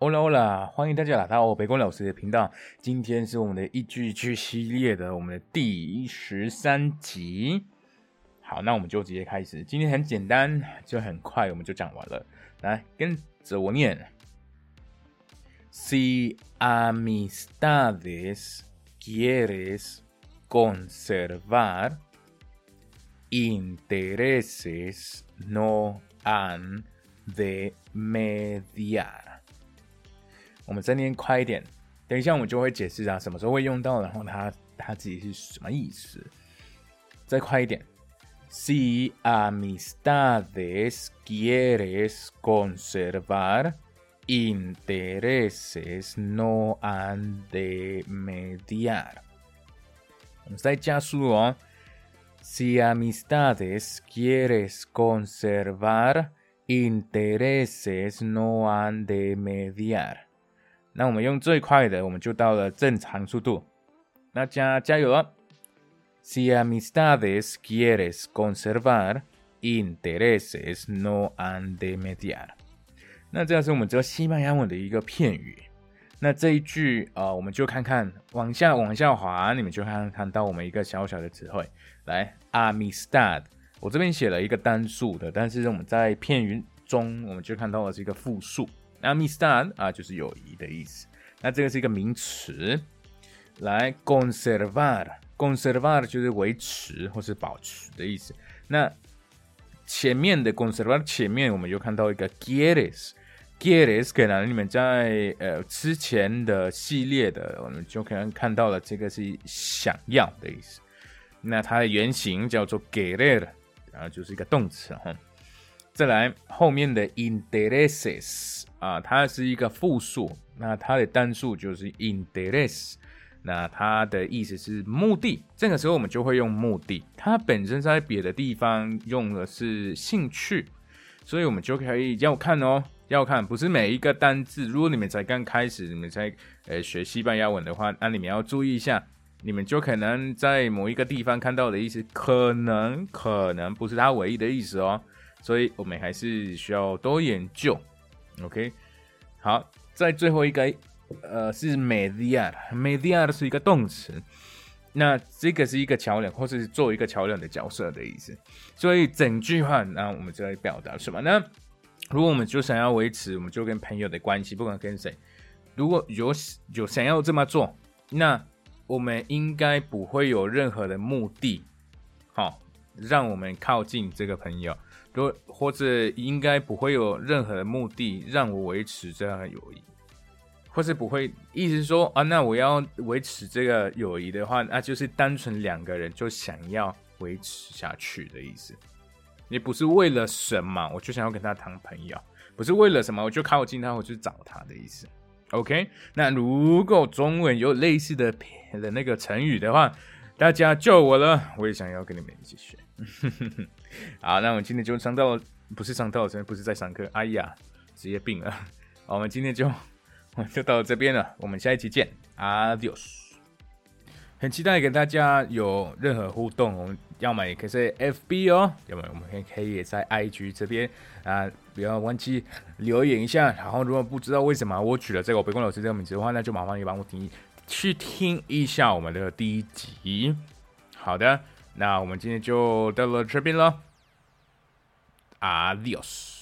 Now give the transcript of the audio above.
欧啦欧啦，欢迎大家来到北宫老师的频道。今天是我们的一句一句系列的我们的第十三集。好，那我们就直接开始。今天很简单，就很快我们就讲完了。来，跟着我念：Si amistades quieres conservar, intereses no han de mediar。我们再念快一点，等一下我们就会解释啊，什么时候会用到，然后它它自己是什么意思。再快一点。Si amistades quieres conservar, intereses no han de mediar. Si amistades quieres conservar, intereses no han de mediar. 那我们用最快的，我们就到了正常速度。大家加油啊！Si amistades quieres conservar, intereses no han de mediar。那这是我们这个西班牙文的一个片语。那这一句啊，我们就看看往下往下滑，你们就看看到我们一个小小的词汇。来，amistad，我这边写了一个单数的，但是我们在片语中，我们就看到了是一个复数。Amistad 啊，就是友谊的意思。那这个是一个名词。来，conservar。conservar 就是维持或是保持的意思。那前面的 conservar 前面我们又看到一个 quieres，quieres 可能你们在呃之前的系列的，我们就可能看到了这个是想要的意思。那它的原型叫做 querer，然后就是一个动词哈。再来后面的 intereses 啊，它是一个复数，那它的单数就是 interes，。那它的意思是目的，这个时候我们就会用目的。它本身在别的地方用的是兴趣，所以我们就可以要看哦，要看不是每一个单字。如果你们才刚开始，你们在呃学西班牙文的话，那你们要注意一下，你们就可能在某一个地方看到的意思，可能可能不是它唯一的意思哦。所以我们还是需要多研究。OK，好，在最后一个。呃，是 mediar，mediar 是一个动词，那这个是一个桥梁，或是做一个桥梁的角色的意思。所以整句话，那我们在表达什么呢？如果我们就想要维持，我们就跟朋友的关系，不管跟谁，如果有有想要这么做，那我们应该不会有任何的目的，好，让我们靠近这个朋友，如或者应该不会有任何的目的让我维持这样的友谊。或是不会，意思说啊，那我要维持这个友谊的话，那就是单纯两个人就想要维持下去的意思。也不是为了什么，我就想要跟他当朋友，不是为了什么，我就靠近他，我去找他的意思。OK，那如果中文有类似的的那个成语的话，大家救我了，我也想要跟你们一起学。好，那我们今天就上到，不是上到，真不是在上课。哎呀，职业病了。好，我们今天就我。就到这边了，我们下一期见，Adios。很期待跟大家有任何互动，我们要么也可以在 FB 哦，要么我们可以可以也在 IG 这边啊，不要忘记留言一下。然后如果不知道为什么我取了这个北宫老师这个名字的话，那就麻烦你帮我听去听一下我们的第一集。好的，那我们今天就到了这边了，Adios。